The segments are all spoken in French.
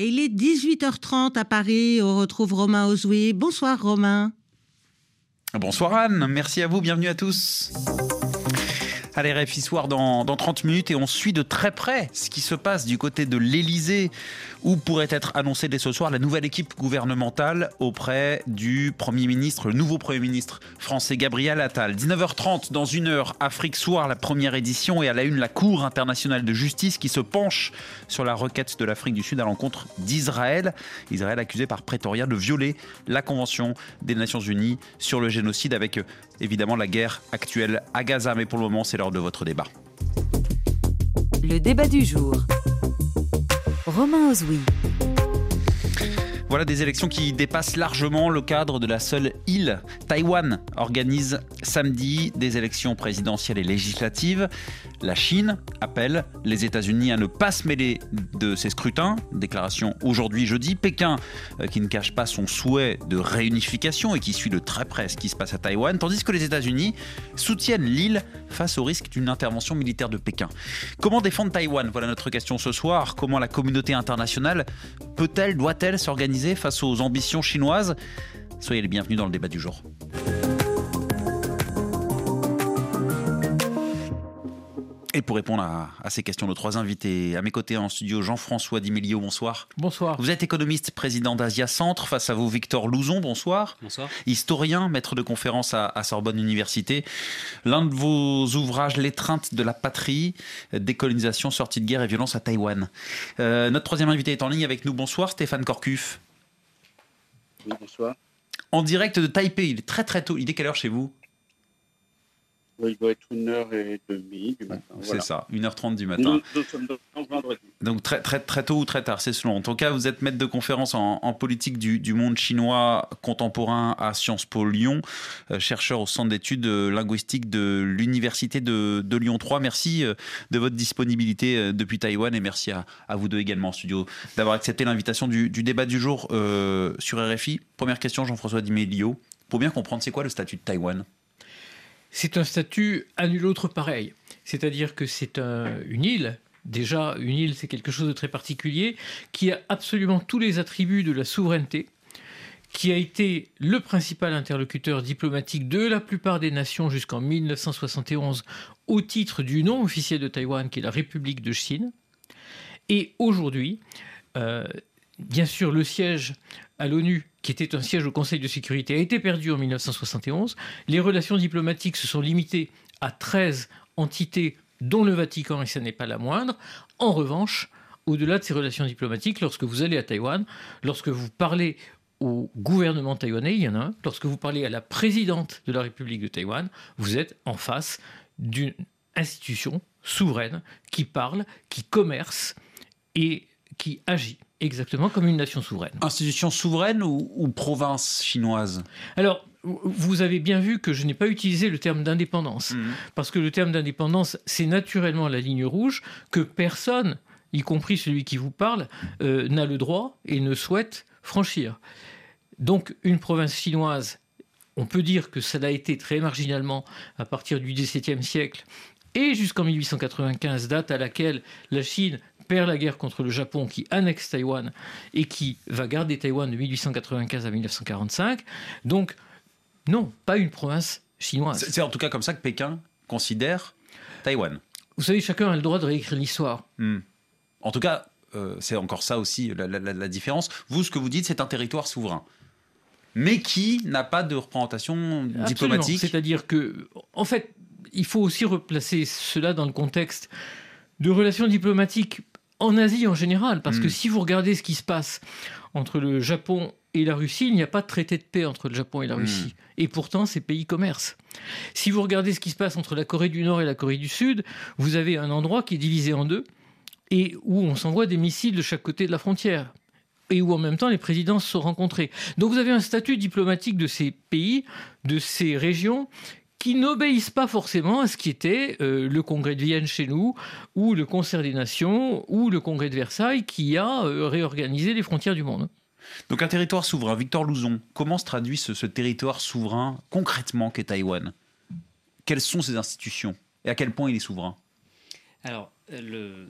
Et il est 18h30 à Paris. On retrouve Romain Ozoui. Bonsoir Romain. Bonsoir Anne, merci à vous, bienvenue à tous. Allez, RFI Soir dans, dans 30 minutes et on suit de très près ce qui se passe du côté de l'Elysée où pourrait être annoncée dès ce soir la nouvelle équipe gouvernementale auprès du Premier ministre, le nouveau Premier ministre français Gabriel Attal. 19h30 dans une heure, Afrique Soir, la première édition et à la une la Cour internationale de justice qui se penche sur la requête de l'Afrique du Sud à l'encontre d'Israël. Israël accusé par Pretoria de violer la Convention des Nations Unies sur le génocide avec évidemment la guerre actuelle à Gaza. Mais pour le moment, c'est l'heure de votre débat. Le débat du jour. Romain. Voilà des élections qui dépassent largement le cadre de la seule île. Taïwan organise samedi des élections présidentielles et législatives. La Chine appelle les États-Unis à ne pas se mêler de ces scrutins. Déclaration aujourd'hui jeudi. Pékin euh, qui ne cache pas son souhait de réunification et qui suit de très près ce qui se passe à Taïwan, tandis que les États-Unis soutiennent l'île face au risque d'une intervention militaire de Pékin. Comment défendre Taïwan? Voilà notre question ce soir. Comment la communauté internationale peut-elle, doit-elle s'organiser? Face aux ambitions chinoises Soyez les bienvenus dans le débat du jour. Et pour répondre à, à, ces questions, nos trois invités, à mes côtés en studio, Jean-François Dimilio, bonsoir. Bonsoir. Vous êtes économiste, président d'Asia Centre, face à vous Victor Louzon, bonsoir. Bonsoir. Historien, maître de conférence à, à Sorbonne Université. L'un de vos ouvrages, L'étreinte de la patrie, décolonisation, sortie de guerre et violence à Taïwan. Euh, notre troisième invité est en ligne avec nous, bonsoir, Stéphane Corcuff. En direct de Taipei, il est très très tôt. Il est quelle heure chez vous? Il doit être 1h30 du matin. C'est voilà. ça, 1h30 du matin. Nous, nous sommes vendredi. Donc très, très, très tôt ou très tard, c'est selon. En tout cas, vous êtes maître de conférence en, en politique du, du, monde chinois contemporain à Sciences Po Lyon, euh, chercheur au centre d'études linguistiques de l'Université de, de, Lyon 3. Merci euh, de votre disponibilité euh, depuis Taïwan et merci à, à vous deux également en studio d'avoir accepté l'invitation du, du, débat du jour euh, sur RFI. Première question, Jean-François Dimélio. Pour bien comprendre, c'est quoi le statut de Taïwan? C'est un statut à nul autre pareil. C'est-à-dire que c'est un, une île. Déjà, une île, c'est quelque chose de très particulier, qui a absolument tous les attributs de la souveraineté, qui a été le principal interlocuteur diplomatique de la plupart des nations jusqu'en 1971 au titre du nom officiel de Taïwan, qui est la République de Chine. Et aujourd'hui, euh, bien sûr, le siège à l'ONU, qui était un siège au Conseil de sécurité, a été perdu en 1971. Les relations diplomatiques se sont limitées à 13 entités, dont le Vatican, et ce n'est pas la moindre. En revanche, au-delà de ces relations diplomatiques, lorsque vous allez à Taïwan, lorsque vous parlez au gouvernement taïwanais, il y en a un, lorsque vous parlez à la présidente de la République de Taïwan, vous êtes en face d'une institution souveraine qui parle, qui commerce et qui agit exactement comme une nation souveraine. Institution souveraine ou, ou province chinoise? Alors, vous avez bien vu que je n'ai pas utilisé le terme d'indépendance, mmh. parce que le terme d'indépendance, c'est naturellement la ligne rouge que personne, y compris celui qui vous parle, euh, n'a le droit et ne souhaite franchir. Donc, une province chinoise, on peut dire que ça l'a été très marginalement à partir du XVIIe siècle et jusqu'en 1895, date à laquelle la Chine perd la guerre contre le Japon, qui annexe Taïwan et qui va garder Taïwan de 1895 à 1945. Donc, non, pas une province chinoise. C'est en tout cas comme ça que Pékin considère Taïwan. Vous savez, chacun a le droit de réécrire l'histoire. Hmm. En tout cas, euh, c'est encore ça aussi la, la, la, différence. Vous, ce que vous dites, c'est un territoire souverain. Mais qui n'a pas de représentation diplomatique. C'est-à-dire que, en fait, il faut aussi replacer cela dans le contexte de relations diplomatiques en Asie en général, parce mmh. que si vous regardez ce qui se passe entre le Japon et la Russie, il n'y a pas de traité de paix entre le Japon et la Russie. Mmh. Et pourtant, ces pays commercent. Si vous regardez ce qui se passe entre la Corée du Nord et la Corée du Sud, vous avez un endroit qui est divisé en deux et où on s'envoie des missiles de chaque côté de la frontière et où en même temps les présidents se sont rencontrés. Donc vous avez un statut diplomatique de ces pays, de ces régions qui n'obéissent pas forcément à ce qui était euh, le congrès de Vienne chez nous, ou le concert des nations, ou le congrès de Versailles, qui a euh, réorganisé les frontières du monde. Donc un territoire souverain, Victor Louzon, comment se traduit ce, ce territoire souverain concrètement qu'est Taïwan? Quelles sont ses institutions? Et à quel point il est souverain? Alors, le,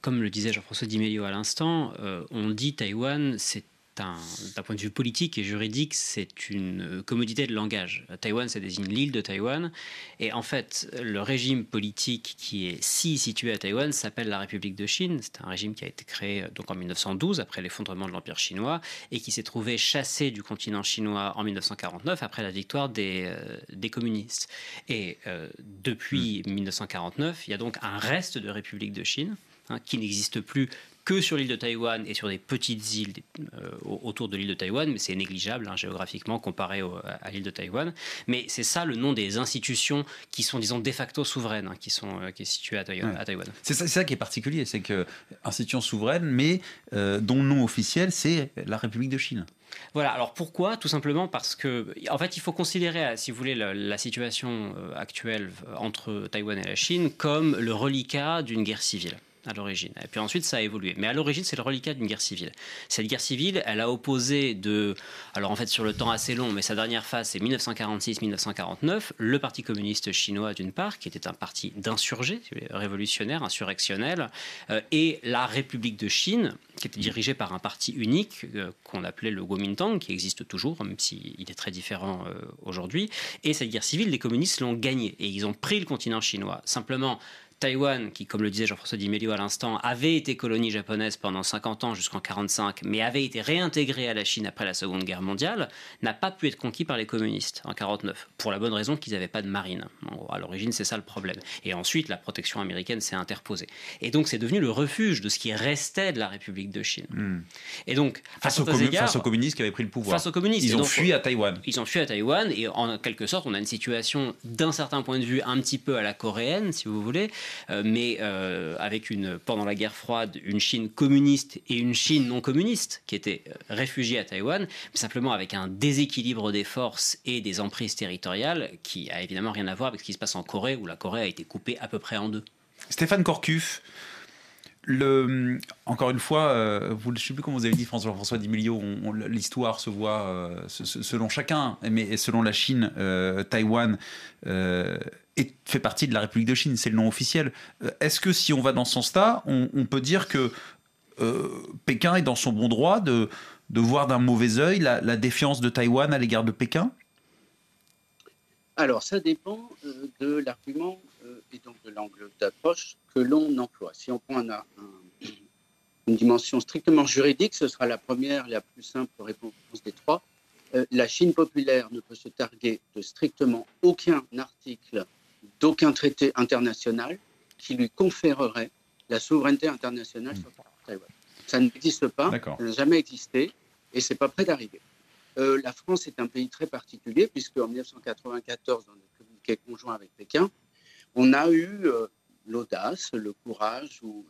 comme le disait Jean-François Di à l'instant, on dit Taïwan, c'est d'un point de vue politique et juridique, c'est une commodité de langage. Taïwan, ça désigne l'île de Taïwan. Et en fait, le régime politique qui est si situé à Taïwan s'appelle la République de Chine. C'est un régime qui a été créé donc en 1912, après l'effondrement de l'Empire chinois, et qui s'est trouvé chassé du continent chinois en 1949, après la victoire des, euh, communistes. Et euh, depuis 1949, il y a donc un reste de République de Chine hein, qui n'existe plus que sur l'île de Taïwan et sur des petites îles euh, autour de l'île de Taïwan, mais c'est négligeable hein, géographiquement comparé à l'île de Taïwan. Mais c'est ça le nom des institutions qui sont, disons, de facto souveraines, hein, qui sont euh, qui est situées à, Taïwan. C'est ça, qui est particulier, c'est que institutions souveraines, mais euh, dont le nom officiel c'est la République de Chine. Voilà, alors pourquoi? Tout simplement parce que, en fait, il faut considérer, si vous voulez, la situation actuelle entre Taïwan et la Chine comme le reliquat d'une guerre civile à l'origine. Et puis ensuite, ça a évolué. Mais à l'origine, c'est le reliquat d'une guerre civile. Cette guerre civile, elle a opposé de, alors en fait sur le temps assez long, mais sa dernière phase, c'est 1946-1949, le Parti communiste chinois d'une part, qui était un parti d'insurgés, révolutionnaires, insurrectionnels, euh, et la République de Chine, qui était dirigée par un parti unique euh, qu'on appelait le Kuomintang, qui existe toujours, même s'il est très différent euh, aujourd'hui. Et cette guerre civile, les communistes l'ont gagnée et ils ont pris le continent chinois. Simplement, Taïwan, qui, comme le disait Jean-François Di à l'instant, avait été colonie japonaise pendant 50 ans jusqu'en 45, mais avait été réintégré à la Chine après la Seconde Guerre mondiale, n'a pas pu être conquis par les communistes en 49, pour la bonne raison qu'ils n'avaient pas de marine. à l'origine, c'est ça le problème. Et ensuite, la protection américaine s'est interposée. Et donc, c'est devenu le refuge de ce qui restait de la République de Chine. Hmm. Et donc, face, aux communistes qui avaient pris le pouvoir. Face aux communistes. Ils ont fui à Taïwan. Ils ont fui à Taïwan, et en quelque sorte, on a une situation d'un certain point de vue un petit peu à la coréenne, si vous voulez, mais euh, avec une, pendant la guerre froide une Chine communiste et une Chine non communiste qui étaient euh, réfugiées à Taïwan, mais simplement avec un déséquilibre des forces et des emprises territoriales qui a évidemment rien à voir avec ce qui se passe en Corée, où la Corée a été coupée à peu près en deux. Stéphane Corcuff, encore une fois, vous, je ne sais plus comment vous avez dit, François, François Dimilio, l'histoire se voit selon chacun, mais selon la Chine, Taïwan fait partie de la République de Chine, c'est le nom officiel. Euh, est-ce que si on va dans ce sens-là, on, peut dire que euh, Pékin est dans son bon droit de, voir d'un mauvais œil la, défiance de Taïwan à l'égard de Pékin? Alors, ça dépend euh, de l'argument et donc de l'angle d'approche que l'on emploie. Si on prend une dimension strictement juridique, ce sera la première, la plus simple réponse des trois. la Chine populaire ne peut se targuer de strictement aucun article d'aucun traité international qui lui conférerait la souveraineté internationale sur Taïwan. Ça n'existe pas, ça n'a jamais existé et c'est pas prêt d'arriver. Euh, la France est un pays très particulier puisque en 1994, dans le communiqué conjoint avec Pékin, on a eu euh, l'audace, le courage ou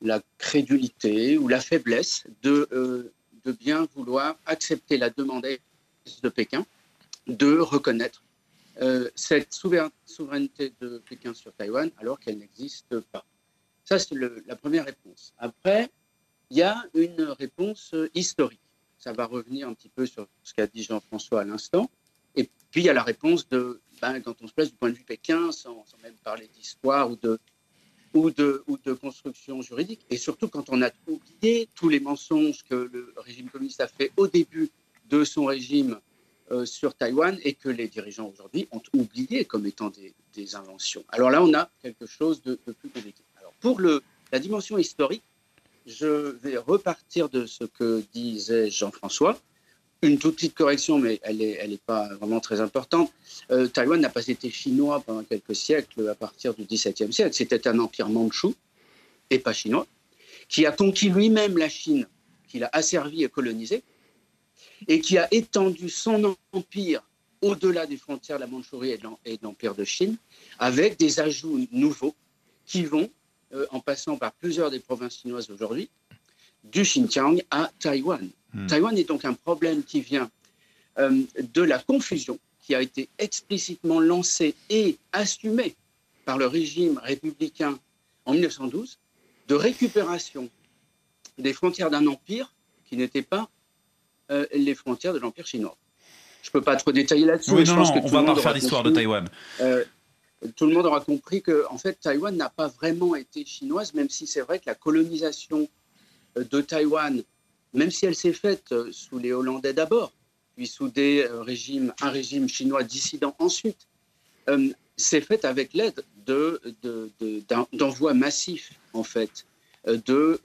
la crédulité ou la faiblesse de, euh, bien vouloir accepter la demande de Pékin de reconnaître euh, cette souveraineté de Pékin sur Taïwan alors qu'elle n'existe pas. Ça, c'est la première réponse. Après, il y a une réponse historique. Ça va revenir un petit peu sur ce qu'a dit Jean-François à l'instant. Et puis, il y a la réponse de, ben, quand on se place du point de vue Pékin, sans, même parler d'histoire ou de, construction juridique, et surtout quand on a oublié tous les mensonges que le régime communiste a fait au début de son régime euh, sur Taïwan et que les dirigeants aujourd'hui ont oublié comme étant des, inventions. Alors là, on a quelque chose de, plus compliqué. Alors pour la dimension historique, je vais repartir de ce que disait Jean-François. Une toute petite correction, mais elle n'est elle est pas vraiment très importante. Euh, Taïwan n'a pas été chinois pendant quelques siècles à partir du XVIIe siècle. C'était un empire mandchou et pas chinois, qui a conquis lui-même la Chine, qu'il a asservi et colonisé, et qui a étendu son empire au-delà des frontières de la Mandchourie et de l'empire de Chine, avec des ajouts nouveaux qui vont, euh, en passant par plusieurs des provinces chinoises aujourd'hui, du Xinjiang à Taïwan. Hmm. Taïwan est donc un problème qui vient euh, de la confusion qui a été explicitement lancée et assumée par le régime républicain en 1912 de récupération des frontières d'un empire qui n'était pas euh, les frontières de l'Empire chinois. Je ne peux pas trop détailler là-dessus. Oui, non, non, on va pas faire l'histoire de Taïwan. Euh, tout le monde aura compris que en fait, Taïwan n'a pas vraiment été chinoise, même si c'est vrai que la colonisation de Taïwan, même si elle s'est faite sous les Hollandais d'abord, puis sous des régimes, un régime chinois dissident ensuite, s'est faite avec l'aide d'envois de, massifs, en fait, de,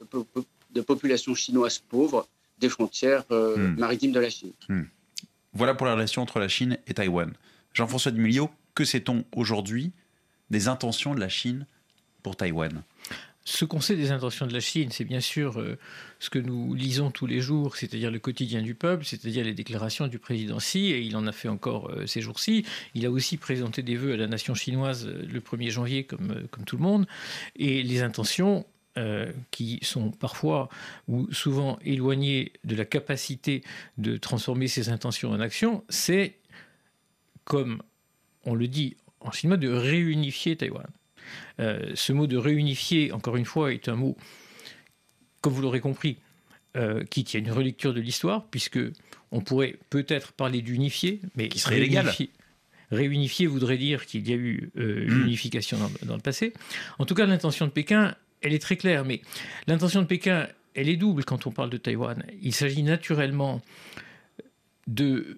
de populations chinoises pauvres des frontières hmm. maritimes de la Chine. Hmm. Voilà pour la relation entre la Chine et Taïwan. Jean-François Dumilio, que sait-on aujourd'hui des intentions de la Chine pour Taïwan? Ce qu'on sait des intentions de la Chine, c'est bien sûr euh, ce que nous lisons tous les jours, c'est-à-dire le quotidien du peuple, c'est-à-dire les déclarations du président Xi, et il en a fait encore euh, ces jours-ci. Il a aussi présenté des vœux à la nation chinoise euh, le 1er janvier, comme, comme tout le monde. Et les intentions, qui sont parfois ou souvent éloignées de la capacité de transformer ces intentions en action, c'est, comme on le dit en chinois, de réunifier Taïwan. Euh, ce mot de réunifier, encore une fois, est un mot, comme vous l'aurez compris, euh, qui tient une relecture de l'histoire, puisque on pourrait peut-être parler d'unifier, mais qui serait légal. Réunifier voudrait dire qu'il y a eu euh, une hmm. unification dans, le passé. En tout cas, l'intention de Pékin, elle est très claire, mais l'intention de Pékin, elle est double quand on parle de Taïwan. Il s'agit naturellement de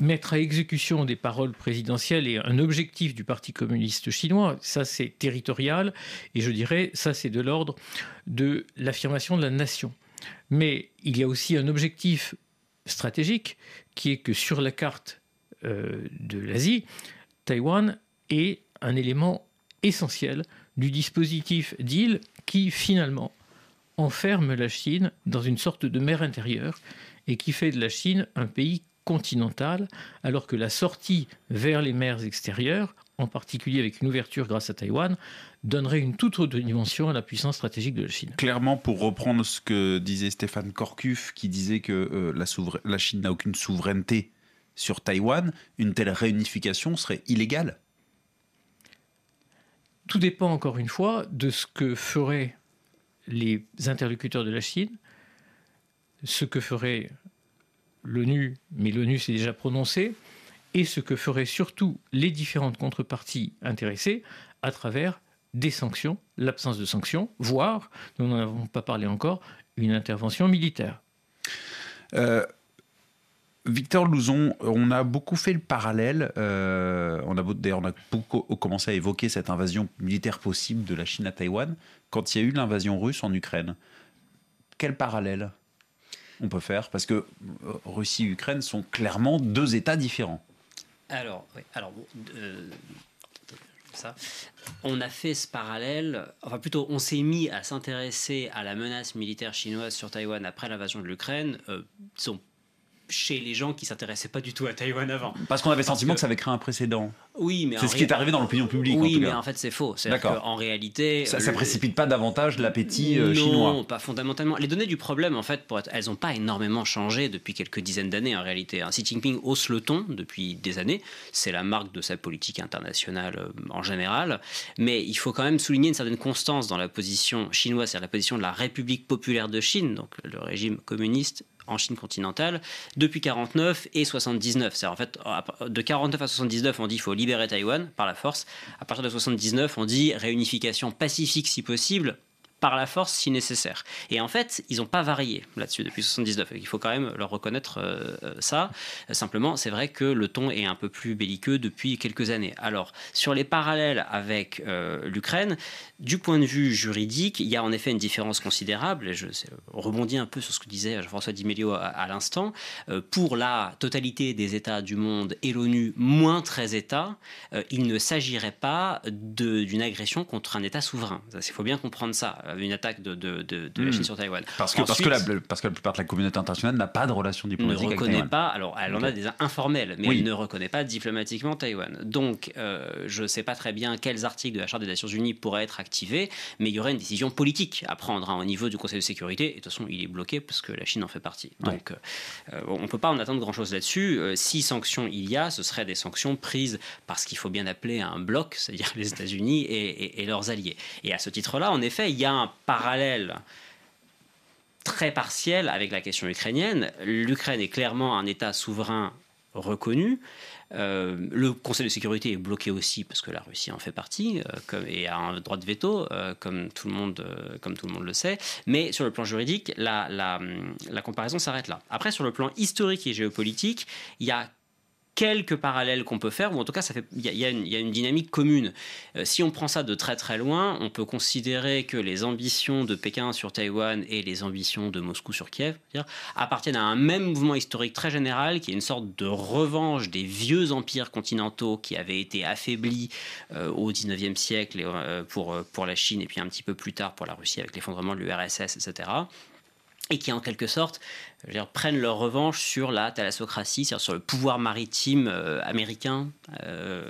mettre à exécution des paroles présidentielles et un objectif du Parti communiste chinois, ça c'est territorial, et je dirais ça c'est de l'ordre de l'affirmation de la nation. Mais il y a aussi un objectif stratégique qui est que sur la carte euh, de l'Asie, Taïwan est un élément essentiel du dispositif d'île qui finalement enferme la Chine dans une sorte de mer intérieure et qui fait de la Chine un pays continentale, alors que la sortie vers les mers extérieures, en particulier avec une ouverture grâce à Taïwan, donnerait une toute autre dimension à la puissance stratégique de la Chine. Clairement, pour reprendre ce que disait Stéphane Korkuf, qui disait que euh, la, la Chine n'a aucune souveraineté sur Taïwan, une telle réunification serait illégale Tout dépend encore une fois de ce que feraient les interlocuteurs de la Chine, ce que ferait l'ONU, mais l'ONU s'est déjà prononcé, et ce que feraient surtout les différentes contreparties intéressées à travers des sanctions, l'absence de sanctions, voire, nous n'en avons pas parlé encore, une intervention militaire. Euh, Victor Louzon, on a beaucoup fait le parallèle, euh, on a d'ailleurs on a beaucoup commencé à évoquer cette invasion militaire possible de la Chine à Taïwan quand il y a eu l'invasion russe en Ukraine. Quel parallèle? On peut faire Parce que euh, Russie et Ukraine sont clairement deux États différents. Alors, alors euh, ça. On a fait ce parallèle, enfin plutôt, on s'est mis à s'intéresser à la menace militaire chinoise sur Taïwan après l'invasion de l'Ukraine. Euh, chez les gens qui s'intéressaient pas du tout à Taïwan avant. Parce qu'on avait le sentiment que... ça avait créé un précédent. Oui, mais c'est ce qui est arrivé dans l'opinion publique. Oui, en mais en fait c'est faux. En réalité, ça, ne précipite pas davantage l'appétit euh, chinois. Non, pas fondamentalement. Les données du problème, en fait, pour être... elles n'ont pas énormément changé depuis quelques dizaines d'années en réalité. Hein. Xi Jinping hausse le ton depuis des années. C'est la marque de sa politique internationale euh, en général. Mais il faut quand même souligner une certaine constance dans la position chinoise, c'est-à-dire la position de la République populaire de Chine, donc le régime communiste en Chine continentale depuis 49 et 79. C'est en fait de 49 à 79, on dit qu'il faut libérer Taïwan par la force. À partir de 79, on dit réunification pacifique si possible par la force si nécessaire. Et en fait, ils n'ont pas varié là-dessus depuis 79. Il faut quand même leur reconnaître euh, euh, ça. Simplement, c'est vrai que le ton est un peu plus belliqueux depuis quelques années. Alors, sur les parallèles avec euh, l'Ukraine, du point de vue juridique, il y a en effet une différence considérable. Je rebondis un peu sur ce que disait Jean-François Di Melio à, l'instant. pour la totalité des États du monde et l'ONU, moins 13 États, il ne s'agirait pas d'une agression contre un État souverain. Il faut bien comprendre ça une attaque de, de, de, la Chine hmm. sur Taïwan. Parce que, parce, que la, parce que la plupart de la communauté internationale n'a pas de relations diplomatiques ne reconnaît pas, alors elle en a des informelles, mais elle ne reconnaît pas diplomatiquement Taïwan. Donc euh, je ne sais pas très bien quels articles de la Charte des Nations Unies pourraient être activés, mais il y aurait une décision politique à prendre hein, au niveau du Conseil de sécurité. Et de toute façon, il est bloqué parce que la Chine en fait partie. Donc euh, on ne peut pas en attendre grand-chose là-dessus. Euh, si sanctions il y a, ce seraient des sanctions prises parce qu'il faut bien appeler un bloc, c'est-à-dire les États-Unis et, et leurs alliés. Et à ce titre-là, en effet, il y a un parallèle très partiel avec la question ukrainienne. L'Ukraine est clairement un État souverain reconnu. Euh, le Conseil de sécurité est bloqué aussi parce que la Russie en fait partie comme, et a un droit de veto, comme, tout le monde, comme tout le monde le sait. Mais sur le plan juridique, la comparaison s'arrête là. Après, sur le plan historique et géopolitique, il y a quelques parallèles qu'on peut faire, ou en tout cas, il y, a une dynamique commune. Euh, si on prend ça de très très loin, on peut considérer que les ambitions de Pékin sur Taïwan et les ambitions de Moscou sur Kiev appartiennent à un même mouvement historique très général, qui est une sorte de revanche des vieux empires continentaux qui avaient été affaiblis euh, au 19e siècle euh, pour, pour la Chine et puis un petit peu plus tard pour la Russie avec l'effondrement de l'URSS, etc et qui en quelque sorte dire, prennent leur revanche sur la thalassocratie, c'est-à-dire sur le pouvoir maritime euh, américain, euh,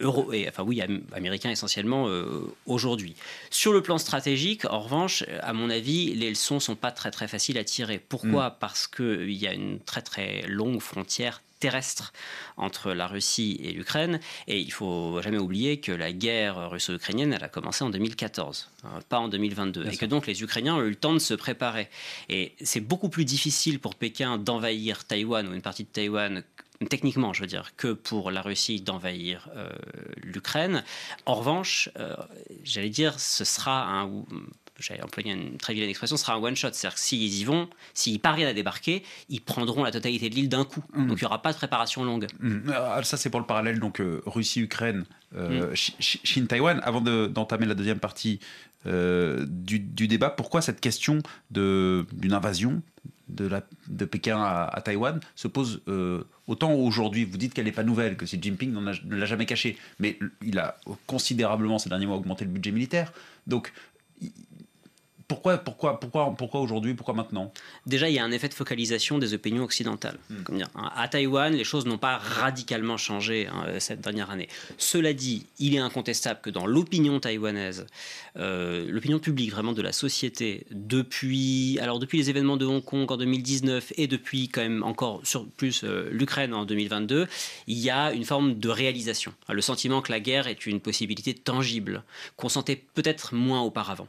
euro, et, enfin oui, américain essentiellement euh, aujourd'hui. Sur le plan stratégique, en revanche, à mon avis, les leçons sont pas très très faciles à tirer. Pourquoi? Mm. Parce qu'il y a une très très longue frontière terrestre entre la Russie et l'Ukraine. Et il faut jamais oublier que la guerre russo-ukrainienne, elle a commencé en 2014, hein, pas en 2022. et que donc les Ukrainiens ont eu le temps de se préparer. Et c'est beaucoup plus difficile pour Pékin d'envahir Taïwan ou une partie de Taïwan techniquement, je veux dire, que pour la Russie d'envahir euh, l'Ukraine. En revanche, euh, j'allais dire, ce sera un, j'allais employer une très vilaine expression, sera un one-shot. C'est-à-dire que s'ils y vont, s'ils parviennent à débarquer, ils prendront la totalité de l'île d'un coup. Mm. Donc il n'y aura pas de préparation longue. Mm. Ah, ça, c'est pour le parallèle, donc euh, Russie-Ukraine, euh, mm. Chine-Taïwan. Avant d'entamer la deuxième partie euh, du, débat, pourquoi cette question d'une invasion de, la, de Pékin à, Taïwan se pose autant aujourd'hui? Vous dites qu'elle n'est pas nouvelle, que Xi Jinping ne l'a jamais caché, mais il a considérablement ces derniers mois augmenté le budget militaire. Donc pourquoi, pourquoi, pourquoi, pourquoi aujourd'hui Pourquoi maintenant? Déjà, il y a un effet de focalisation des opinions occidentales. Hmm. dire, hein, à Taïwan, les choses n'ont pas radicalement changé hein, cette dernière année. Cela dit, il est incontestable que dans l'opinion taïwanaise, euh, l'opinion publique vraiment de la société, depuis, alors depuis les événements de Hong Kong en 2019 et depuis quand même encore sur plus euh, l'Ukraine en 2022, il y a une forme de réalisation. Le sentiment que la guerre est une possibilité tangible, qu'on sentait peut-être moins auparavant.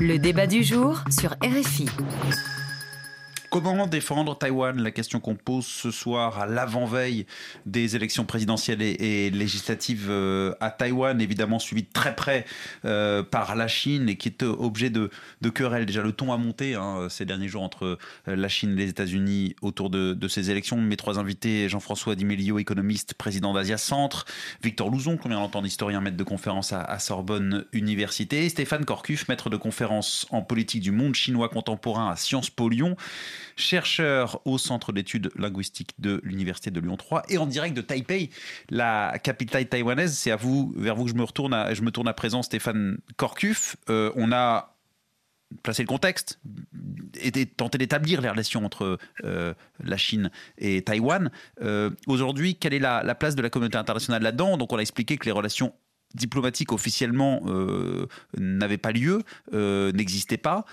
Le débat du jour sur RFI. Comment défendre Taïwan? La question qu'on pose ce soir à l'avant-veille des élections présidentielles et, législatives euh, à Taïwan, évidemment suivi de très près euh, par la Chine et qui est objet de, querelles. Déjà, le ton a monté hein, ces derniers jours entre euh, la Chine et les États-Unis autour de, ces élections. Mes trois invités, Jean-François Dimelio, économiste, président d'Asia Centre, Victor Louzon, qu'on vient d'entendre, historien, maître de conférence à, Sorbonne Université, et Stéphane Corcuf, maître de conférence en politique du monde chinois contemporain à Sciences Po Lyon chercheur au Centre d'études linguistiques de l'Université de Lyon 3 et en direct de Taipei, la capitale taïwanaise. C'est à vous, vers vous que je me retourne. je me tourne à présent, Stéphane Corcuf. Euh, on a placé le contexte et tenté d'établir les relations entre euh, la Chine et Taïwan. Euh, aujourd'hui, quelle est la, place de la communauté internationale là-dedans? Donc, on a expliqué que les relations diplomatiques officiellement n'avaient pas lieu, n'existaient pas.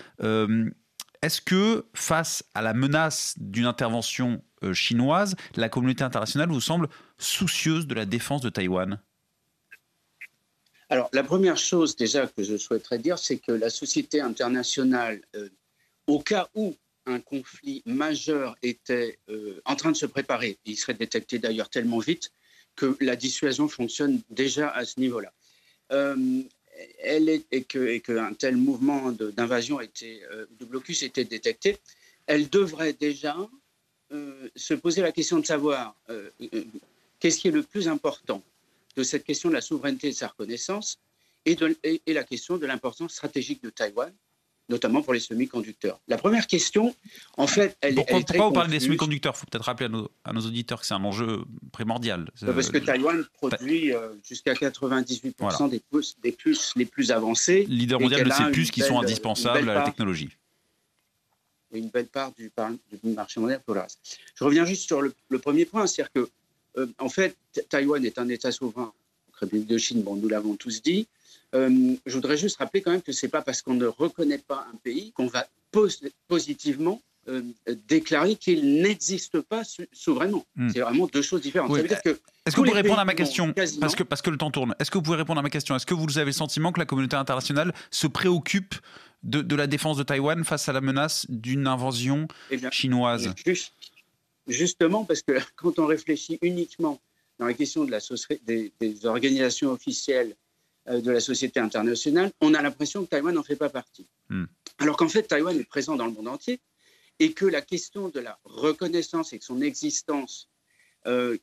Est-ce que face à la menace d'une intervention euh, chinoise, la communauté internationale vous semble soucieuse de la défense de Taïwan? Alors, la première chose déjà que je souhaiterais dire, c'est que la société internationale, euh, au cas où un conflit majeur était euh, en train de se préparer, il serait détecté d'ailleurs tellement vite que la dissuasion fonctionne déjà à ce niveau-là elle est, et qu'un tel mouvement d'invasion euh, de blocus était détecté, elle devrait déjà euh, se poser la question de savoir euh, qu'est-ce qui est le plus important de cette question de la souveraineté et de sa reconnaissance et, et la question de l'importance stratégique de Taïwan notamment pour les semi-conducteurs. La première question, en fait, elle, pourquoi, est très Pourquoi on parle des semi-conducteurs? Il faut peut-être rappeler à nos, auditeurs que c'est un enjeu primordial. Parce que Taïwan produit euh, jusqu'à 98% des, puces, des puces les plus avancées. Leader mondial de ces puces qui sont indispensables à la technologie. Une belle part du, marché mondial pour le reste. Je reviens juste sur le, premier point, c'est-à-dire que, euh, en fait, Taïwan est un État souverain, République de Chine, bon, nous l'avons tous dit, euh, je voudrais juste rappeler quand même que ce n'est pas parce qu'on ne reconnaît pas un pays qu'on va positivement euh, déclarer qu'il n'existe pas souverainement. Hmm. C'est vraiment deux choses différentes. Est-ce que vous pouvez répondre à ma question parce, que, parce que le temps tourne. Est-ce que vous pouvez répondre à ma question Est-ce que vous avez le sentiment que la communauté internationale se préoccupe de, la défense de Taïwan face à la menace d'une invasion eh chinoise justement parce que quand on réfléchit uniquement dans la question de la des, des organisations officielles euh, de la société internationale, on a l'impression que Taïwan n'en fait pas partie. Hmm. Alors qu'en fait, Taïwan est présent dans le monde entier et que la question de la reconnaissance et de son existence euh,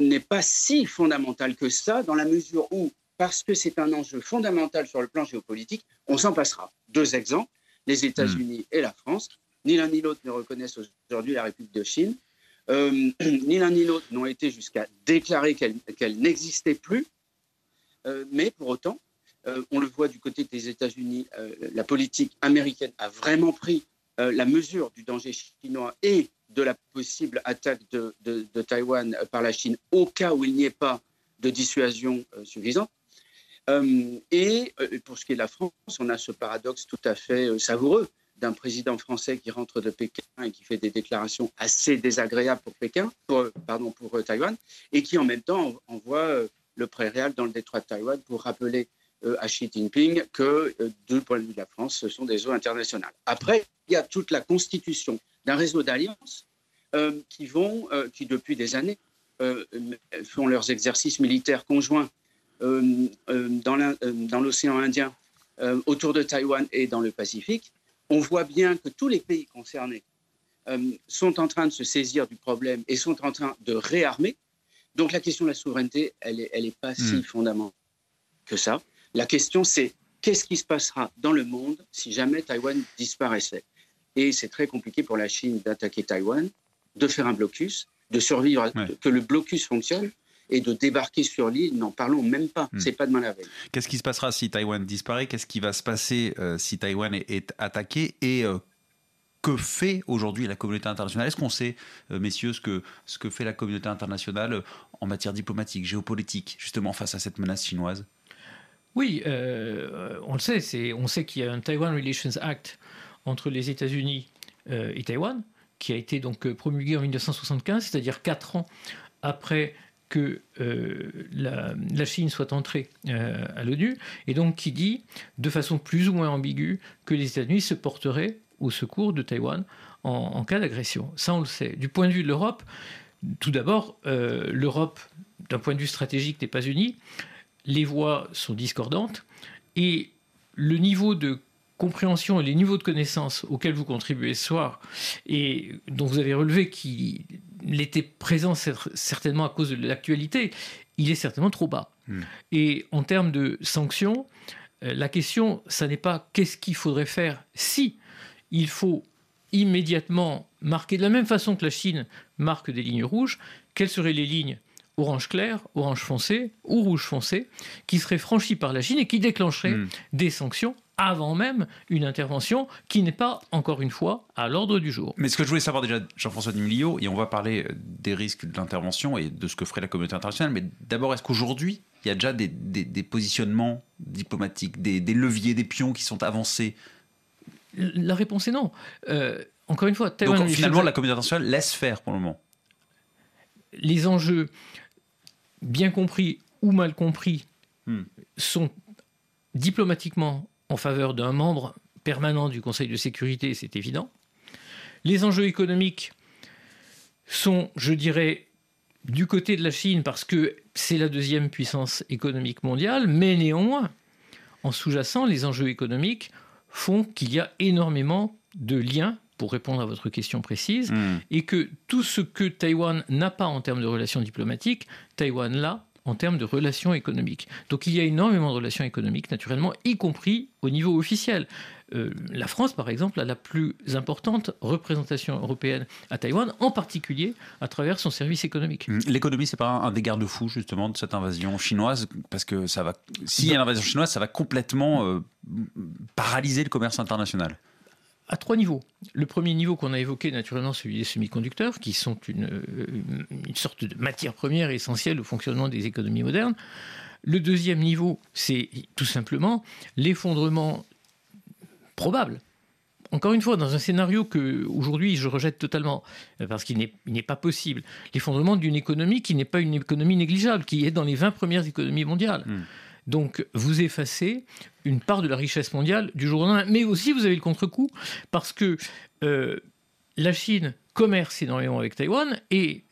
n'est pas si fondamentale que ça, dans la mesure où, parce que c'est un enjeu fondamental sur le plan géopolitique, on s'en passera. Deux exemples, les États-Unis et la France. Ni l'un ni l'autre ne reconnaissent aujourd'hui la République de Chine. Euh, ni l'un ni l'autre n'ont été jusqu'à déclarer qu'elle n'existait plus. Euh, mais pour autant, euh, on le voit du côté des États-Unis, la politique américaine a vraiment pris la mesure du danger chinois et de la possible attaque de, de, Taïwan par la Chine au cas où il n'y ait pas de dissuasion suffisante. et pour ce qui est de la France, on a ce paradoxe tout à fait savoureux d'un président français qui rentre de Pékin et qui fait des déclarations assez désagréables pour Pékin, pardon, pour Taïwan, et qui en même temps envoie le préréal dans le détroit de Taïwan pour rappeler euh, à Xi Jinping que, euh, du point de vue de la France, ce sont des eaux internationales. Après, il y a toute la constitution d'un réseau d'alliances euh, qui vont, qui depuis des années, font leurs exercices militaires conjoints dans l'océan Indien, autour de Taïwan et dans le Pacifique. On voit bien que tous les pays concernés sont en train de se saisir du problème et sont en train de réarmer donc la question de la souveraineté, elle n'est elle est pas si hmm. fondamentale que ça. La question, c'est qu'est-ce qui se passera dans le monde si jamais Taïwan disparaissait? Et c'est très compliqué pour la Chine d'attaquer Taïwan, de faire un blocus, de survivre, que le blocus fonctionne et de débarquer sur l'île, n'en parlons même pas. Ce hmm. C'est pas demain la veille. Qu'est-ce qui se passera si Taïwan disparaît? Qu'est-ce qui va se passer euh, si Taïwan est, attaqué? Et euh, que fait aujourd'hui la communauté internationale? Est-ce qu'on sait, euh, messieurs, ce que, ce que fait la communauté internationale en matière diplomatique, géopolitique, justement face à cette menace chinoise? Oui, euh, on le sait. On sait qu'il y a un Taiwan Relations Act entre les États-Unis et Taïwan, qui a été donc promulgué en 1975, c'est-à-dire quatre ans après que la, la, Chine soit entrée à l'ONU, et donc qui dit, de façon plus ou moins ambiguë, que les États-Unis se porteraient au secours de Taïwan en, cas d'agression. Ça, on le sait. Du point de vue de l'Europe, tout d'abord, euh, l'Europe, d'un point de vue stratégique, n'est pas unie. Les voix sont discordantes et le niveau de compréhension et les niveaux de connaissances auxquels vous contribuez ce soir et dont vous avez relevé qu'il était présent certainement à cause de l'actualité, il est certainement trop bas. Hmm. Et en termes de sanctions, euh, la question, ça n'est pas qu'est-ce qu'il faudrait faire si il faut immédiatement marquer de la même façon que la Chine marque des lignes rouges, quelles seraient les lignes orange clair, orange foncé ou rouge foncé qui seraient franchies par la Chine et qui déclencheraient hmm. des sanctions avant même une intervention qui n'est pas, encore une fois, à l'ordre du jour. Mais ce que je voulais savoir déjà, Jean-François Dimilio, et on va parler des risques de l'intervention et de ce que ferait la communauté internationale, mais d'abord, est-ce qu'aujourd'hui, il y a déjà des, positionnements diplomatiques, des, des, leviers, des pions qui sont avancés? La réponse est non. Euh, encore une fois, Donc finalement, la communauté internationale laisse faire pour le moment. Les enjeux, bien compris ou mal compris, hmm. sont diplomatiquement en faveur d'un membre permanent du Conseil de sécurité, c'est évident. Les enjeux économiques sont, je dirais, du côté de la Chine parce que c'est la deuxième puissance économique mondiale, mais néanmoins, en sous-jacent, les enjeux économiques font qu'il y a énormément de liens pour répondre à votre question précise, hmm. et que tout ce que Taïwan n'a pas en termes de relations diplomatiques, Taïwan l'a en termes de relations économiques. Donc il y a énormément de relations économiques, naturellement, y compris au niveau officiel. Euh, la France, par exemple, a la plus importante représentation européenne à Taïwan, en particulier à travers son service économique. Mmh. L'économie, c'est pas un des garde-fous justement de cette invasion chinoise, parce que ça va, s'il y a une invasion chinoise, ça va complètement euh, paralyser le commerce international à trois niveaux. Le premier niveau qu'on a évoqué, naturellement, celui des semi-conducteurs, qui sont une, euh, une, sorte de matière première essentielle au fonctionnement des économies modernes. Le deuxième niveau, c'est tout simplement l'effondrement probable. Encore une fois, dans un scénario que aujourd'hui je rejette totalement, parce qu'il n'est pas possible, l'effondrement d'une économie qui n'est pas une économie négligeable, qui est dans les 20 premières économies mondiales. Hmm. Donc vous effacez une part de la richesse mondiale du jour au lendemain. Mais aussi vous avez le contre-coup, parce que euh, la Chine commerce énormément avec Taïwan et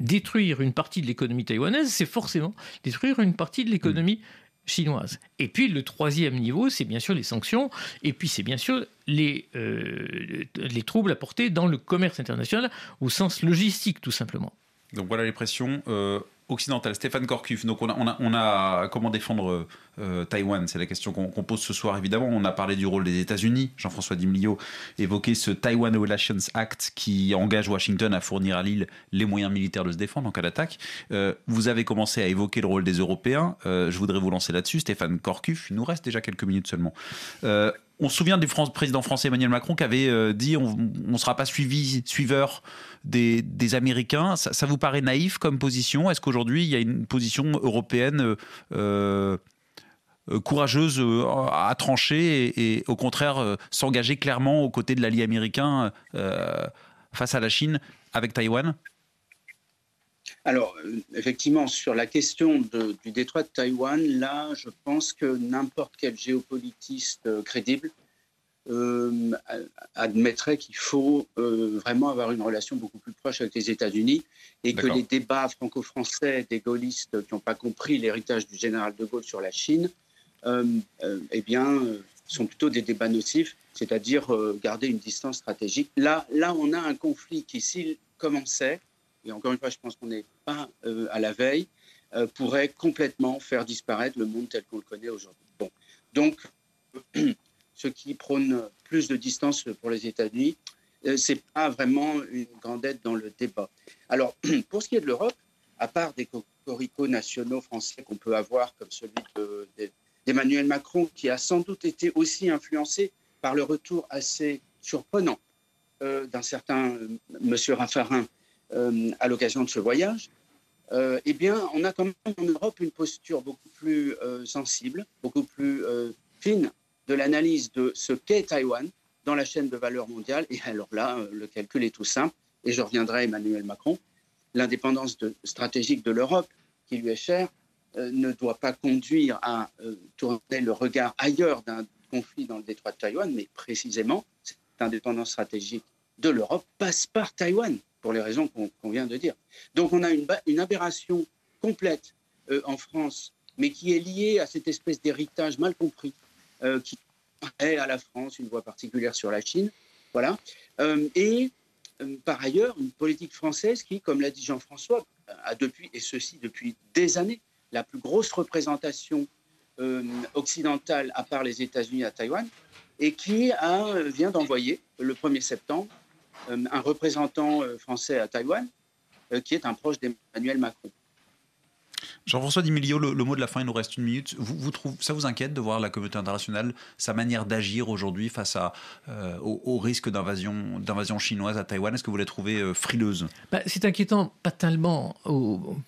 détruire une partie de l'économie taïwanaise, c'est forcément détruire une partie de l'économie chinoise. Et puis le troisième niveau, c'est bien sûr les sanctions, et puis c'est bien sûr les, euh, les troubles apportés dans le commerce international au sens logistique tout simplement. Donc voilà les pressions. Euh, occidentale. Stéphane Corcuff, donc on a, on a, on a comment défendre euh, Taïwan? C'est la question qu'on pose ce soir, évidemment. On a parlé du rôle des États-Unis. Jean-François Dimilio évoquait ce Taiwan Relations Act qui engage Washington à fournir à l'île les moyens militaires de se défendre en cas d'attaque. Euh, vous avez commencé à évoquer le rôle des Européens. Euh, je voudrais vous lancer là-dessus. Stéphane Corcuff, il nous reste déjà quelques minutes seulement. On se souvient du président français Emmanuel Macron qui avait euh, dit on ne sera pas suivi, suiveur des, Américains. Ça, vous paraît naïf comme position? Est-ce qu'aujourd'hui il y a une position européenne euh, euh, courageuse à trancher et, au contraire s'engager clairement aux côtés de l'allié américain face à la Chine avec Taïwan? Alors, effectivement, sur la question du détroit de Taïwan, là, je pense que n'importe quel géopolitiste crédible euh, admettrait qu'il faut euh, vraiment avoir une relation beaucoup plus proche avec les États-Unis et que les débats franco-français des gaullistes qui n'ont pas compris l'héritage du général de Gaulle sur la Chine, euh, eh bien, sont plutôt des débats nocifs, c'est-à-dire garder une distance stratégique. Là, là, on a un conflit qui, s'il commençait, encore une fois, je pense qu'on n'est pas à la veille, pourrait complètement faire disparaître le monde tel qu'on le connaît aujourd'hui. Bon. Donc, ce qui prône plus de distance pour les États-Unis, euh, c'est pas vraiment une grande aide dans le débat. Alors, pour ce qui est de l'Europe, à part des cocoricots nationaux français qu'on peut avoir, comme celui d'Emmanuel Macron, qui a sans doute été aussi influencé par le retour assez surprenant euh, d'un certain euh, Monsieur Raffarin à l'occasion de ce voyage, eh bien, on a quand même en Europe une posture beaucoup plus sensible, beaucoup plus fine de l'analyse de ce qu'est Taïwan dans la chaîne de valeur mondiale. Et alors là, euh, le calcul est tout simple. Et je reviendrai à Emmanuel Macron. L'indépendance stratégique de l'Europe, qui lui est chère, euh, ne doit pas conduire à euh, tourner le regard ailleurs d'un conflit dans le détroit de Taïwan, mais précisément, cette indépendance stratégique de l'Europe passe par Taïwan, pour les raisons qu'on vient de dire. Donc on a une, aberration complète en France, mais qui est liée à cette espèce d'héritage mal compris euh, qui est à la France une voie particulière sur la Chine. Voilà. Euh, et euh, par ailleurs, une politique française qui, comme l'a dit Jean-François, a depuis, et ceci depuis des années, la plus grosse représentation occidentale à part les États-Unis à Taïwan, et qui vient d'envoyer le 1er septembre un représentant français à Taïwan, qui est un proche d'Emmanuel Macron. Jean-François Dimilio, le, mot de la fin, il nous reste une minute. Vous, vous trouvez, ça vous inquiète de voir la communauté internationale, sa manière d'agir aujourd'hui face à, euh, au, risque d'invasion, d'invasion chinoise à Taïwan? Est-ce que vous la trouvez euh, frileuse? Bah, C'est inquiétant, pas tellement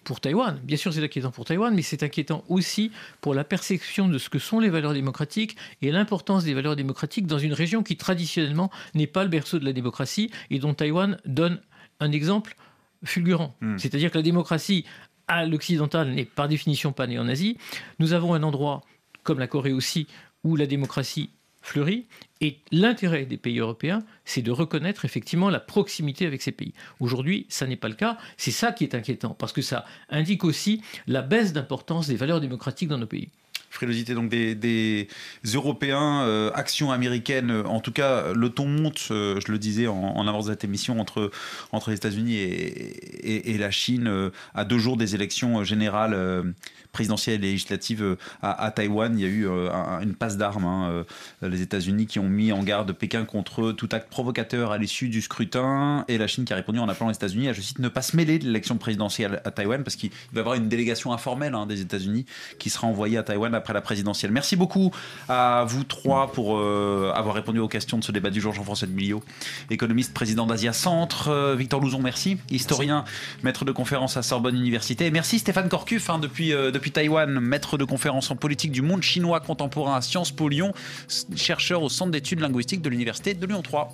pour Taïwan. Bien sûr, c'est inquiétant pour Taïwan, mais c'est inquiétant aussi pour la perception de ce que sont les valeurs démocratiques et l'importance des valeurs démocratiques dans une région qui traditionnellement n'est pas le berceau de la démocratie et dont Taïwan donne un exemple fulgurant. Hmm. C'est-à-dire que la démocratie à l'occidental n'est par définition pas né en Asie. Nous avons un endroit, comme la Corée aussi, où la démocratie fleurit. Et l'intérêt des pays européens, c'est de reconnaître effectivement la proximité avec ces pays. Aujourd'hui, ça n'est pas le cas. C'est ça qui est inquiétant, parce que ça indique aussi la baisse d'importance des valeurs démocratiques dans nos pays frilosité donc des, Européens, euh, action américaine. Euh, en tout cas, le ton monte, euh, je le disais en, avance de cette émission, entre, entre les États-Unis et, la Chine, à deux jours des élections générales présidentielle et législative euh, à, Taïwan. Il y a eu une passe d'armes. Hein, les États-Uns qui ont mis en garde Pékin contre tout acte provocateur à l'issue du scrutin et la Chine qui a répondu en appelant les États-Unis à, je cite, ne pas se mêler de l'élection présidentielle à Taïwan parce qu'il va y avoir une délégation informelle hein, des États-Unis qui sera envoyée à Taïwan après la présidentielle. Merci beaucoup à vous trois pour avoir répondu aux questions de ce débat du jour. Jean-François de Milio, économiste, président d'Asia Centre. Victor Louzon, merci. Historien, maître de conférence à Sorbonne Université. Et merci Stéphane Corcuff hein, depuis, depuis depuis Taïwan, maître de conférence en politique du monde chinois contemporain à Sciences Po Lyon, chercheur au Centre d'études linguistiques de l'Université de Lyon 3.